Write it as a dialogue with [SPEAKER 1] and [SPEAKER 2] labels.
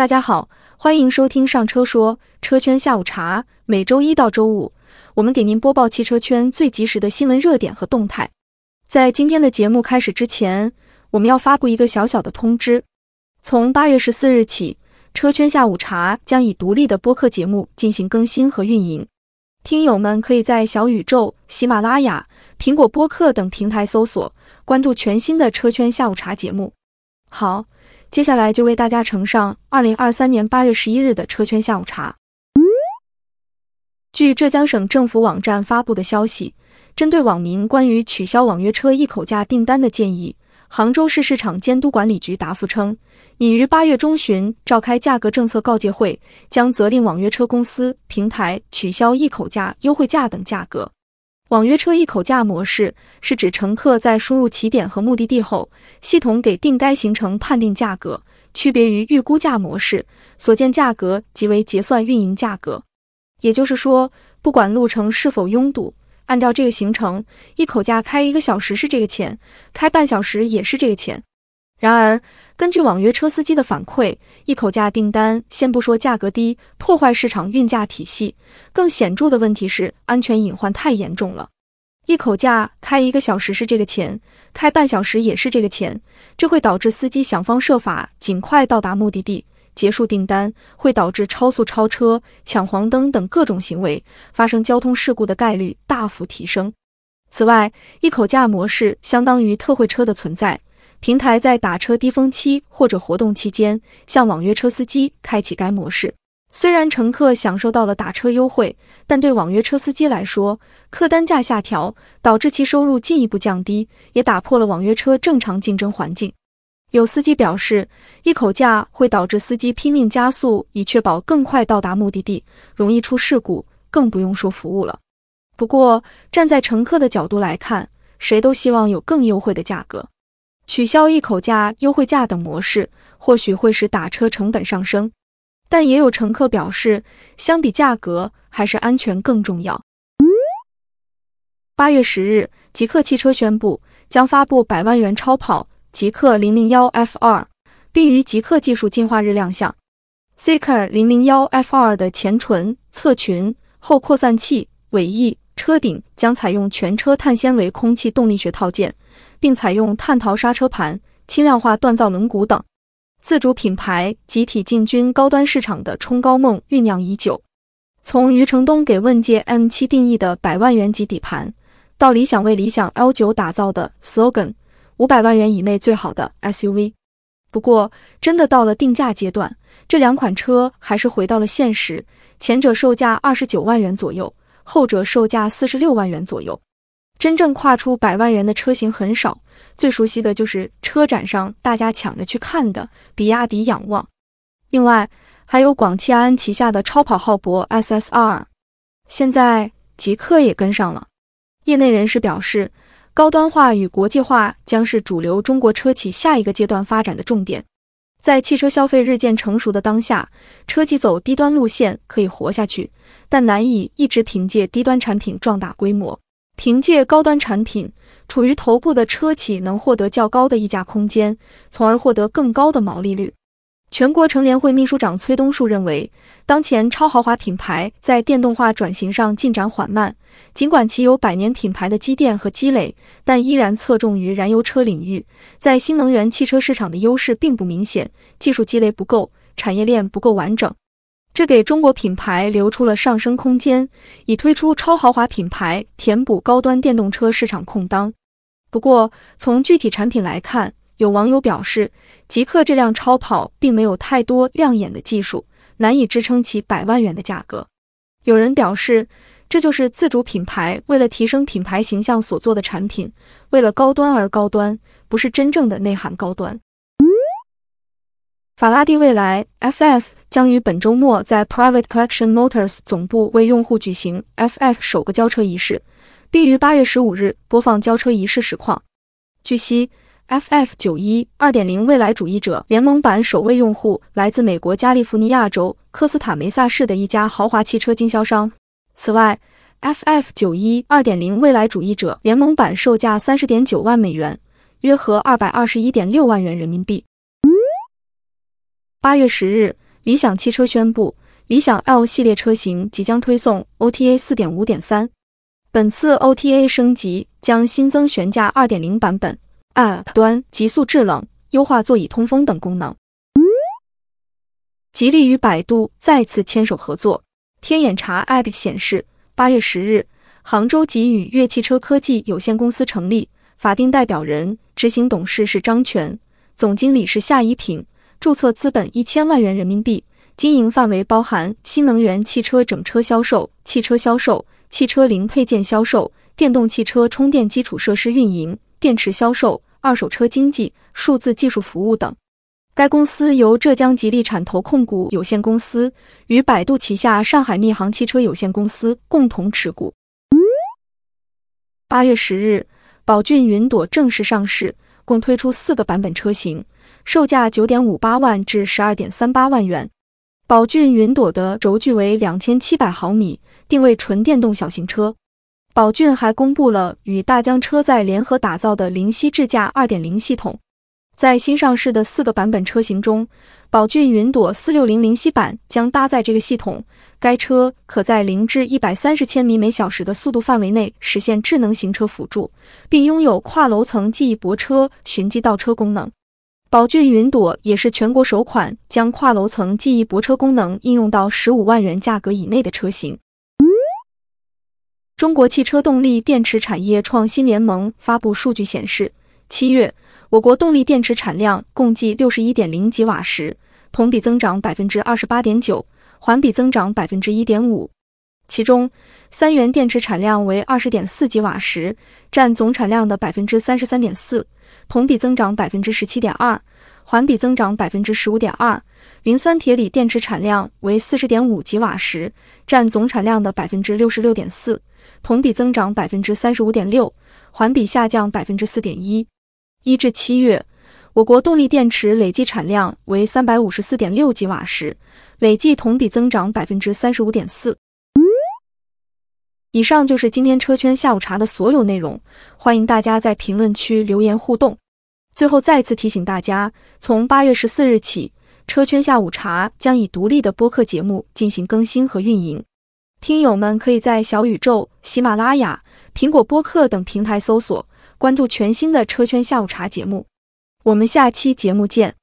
[SPEAKER 1] 大家好，欢迎收听上车说车圈下午茶。每周一到周五，我们给您播报汽车圈最及时的新闻热点和动态。在今天的节目开始之前，我们要发布一个小小的通知：从八月十四日起，车圈下午茶将以独立的播客节目进行更新和运营。听友们可以在小宇宙、喜马拉雅、苹果播客等平台搜索关注全新的车圈下午茶节目。好。接下来就为大家呈上二零二三年八月十一日的车圈下午茶。据浙江省政府网站发布的消息，针对网民关于取消网约车一口价订单的建议，杭州市市场监督管理局答复称，已于八月中旬召开价格政策告诫会，将责令网约车公司平台取消一口价、优惠价等价格。网约车一口价模式是指乘客在输入起点和目的地后，系统给定该行程判定价格，区别于预估价模式，所见价格即为结算运营价格。也就是说，不管路程是否拥堵，按照这个行程，一口价开一个小时是这个钱，开半小时也是这个钱。然而，根据网约车司机的反馈，一口价订单先不说价格低，破坏市场运价体系，更显著的问题是安全隐患太严重了。一口价开一个小时是这个钱，开半小时也是这个钱，这会导致司机想方设法尽快到达目的地，结束订单，会导致超速、超车、抢黄灯等各种行为，发生交通事故的概率大幅提升。此外，一口价模式相当于特惠车的存在。平台在打车低峰期或者活动期间，向网约车司机开启该模式。虽然乘客享受到了打车优惠，但对网约车司机来说，客单价下调导致其收入进一步降低，也打破了网约车正常竞争环境。有司机表示，一口价会导致司机拼命加速，以确保更快到达目的地，容易出事故，更不用说服务了。不过，站在乘客的角度来看，谁都希望有更优惠的价格。取消一口价、优惠价等模式，或许会使打车成本上升，但也有乘客表示，相比价格，还是安全更重要。八月十日，极客汽车宣布将发布百万元超跑极客零零幺 F 二，并于极客技术进化日亮相。Zeekr 零零幺 F 二的前唇、侧裙、后扩散器、尾翼、车顶将采用全车碳纤维空气动力学套件。并采用碳陶刹车盘、轻量化锻造轮毂等，自主品牌集体进军高端市场的冲高梦酝酿已久。从余承东给问界 M7 定义的百万元级底盘，到理想为理想 L9 打造的 slogan 五百万元以内最好的 SUV。不过，真的到了定价阶段，这两款车还是回到了现实，前者售价二十九万元左右，后者售价四十六万元左右。真正跨出百万元的车型很少，最熟悉的就是车展上大家抢着去看的比亚迪仰望。另外，还有广汽安旗下的超跑浩博 SSR。现在极客也跟上了。业内人士表示，高端化与国际化将是主流中国车企下一个阶段发展的重点。在汽车消费日渐成熟的当下，车企走低端路线可以活下去，但难以一直凭借低端产品壮大规模。凭借高端产品，处于头部的车企能获得较高的溢价空间，从而获得更高的毛利率。全国乘联会秘书长崔东树认为，当前超豪华品牌在电动化转型上进展缓慢，尽管其有百年品牌的积淀和积累，但依然侧重于燃油车领域，在新能源汽车市场的优势并不明显，技术积累不够，产业链不够完整。这给中国品牌留出了上升空间，以推出超豪华品牌填补高端电动车市场空当。不过，从具体产品来看，有网友表示，极客这辆超跑并没有太多亮眼的技术，难以支撑起百万元的价格。有人表示，这就是自主品牌为了提升品牌形象所做的产品，为了高端而高端，不是真正的内涵高端。法拉第未来 FF。将于本周末在 Private Collection Motors 总部为用户举行 FF 首个交车仪式，并于八月十五日播放交车仪式实况。据悉，FF 九一二点零未来主义者联盟版首位用户来自美国加利福尼亚州科斯塔梅萨市的一家豪华汽车经销商。此外，FF 九一二点零未来主义者联盟版售价三十点九万美元，约合二百二十一点六万元人民币。八月十日。理想汽车宣布，理想 L 系列车型即将推送 OTA 四点五点三本次 OTA 升级将新增悬架2.0版本端极速制冷、优化座椅通风等功能。吉利与百度再次牵手合作。天眼查 App 显示，八月十日，杭州吉宇悦汽车科技有限公司成立，法定代表人、执行董事是张全，总经理是夏一平。注册资本一千万元人民币，经营范围包含新能源汽车整车销售、汽车销售、汽车零配件销售、电动汽车充电基础设施运营、电池销售、二手车经济、数字技术服务等。该公司由浙江吉利产投控股有限公司与百度旗下上海逆航汽车有限公司共同持股。八月十日，宝骏云朵正式上市，共推出四个版本车型。售价九点五八万至十二点三八万元。宝骏云朵的轴距为两千七百毫米，定位纯电动小型车。宝骏还公布了与大疆车载联合打造的灵犀智驾二点零系统。在新上市的四个版本车型中，宝骏云朵四六零灵犀版将搭载这个系统。该车可在零至一百三十千米每小时的速度范围内实现智能行车辅助，并拥有跨楼层记忆泊车、寻迹倒车功能。宝骏云朵也是全国首款将跨楼层记忆泊车功能应用到十五万元价格以内的车型。中国汽车动力电池产业创新联盟发布数据显示，七月我国动力电池产量共计六十一点零吉瓦时，同比增长百分之二十八点九，环比增长百分之一点五。其中，三元电池产量为二十点四吉瓦时，占总产量的百分之三十三点四。同比增长百分之十七点二，环比增长百分之十五点二。磷酸铁锂电池产量为四十点五吉瓦时，占总产量的百分之六十六点四，同比增长百分之三十五点六，环比下降百分之四点一。一至七月，我国动力电池累计产量为三百五十四点六吉瓦时，累计同比增长百分之三十五点四。以上就是今天车圈下午茶的所有内容，欢迎大家在评论区留言互动。最后再次提醒大家，从八月十四日起，车圈下午茶将以独立的播客节目进行更新和运营。听友们可以在小宇宙、喜马拉雅、苹果播客等平台搜索关注全新的车圈下午茶节目。我们下期节目见。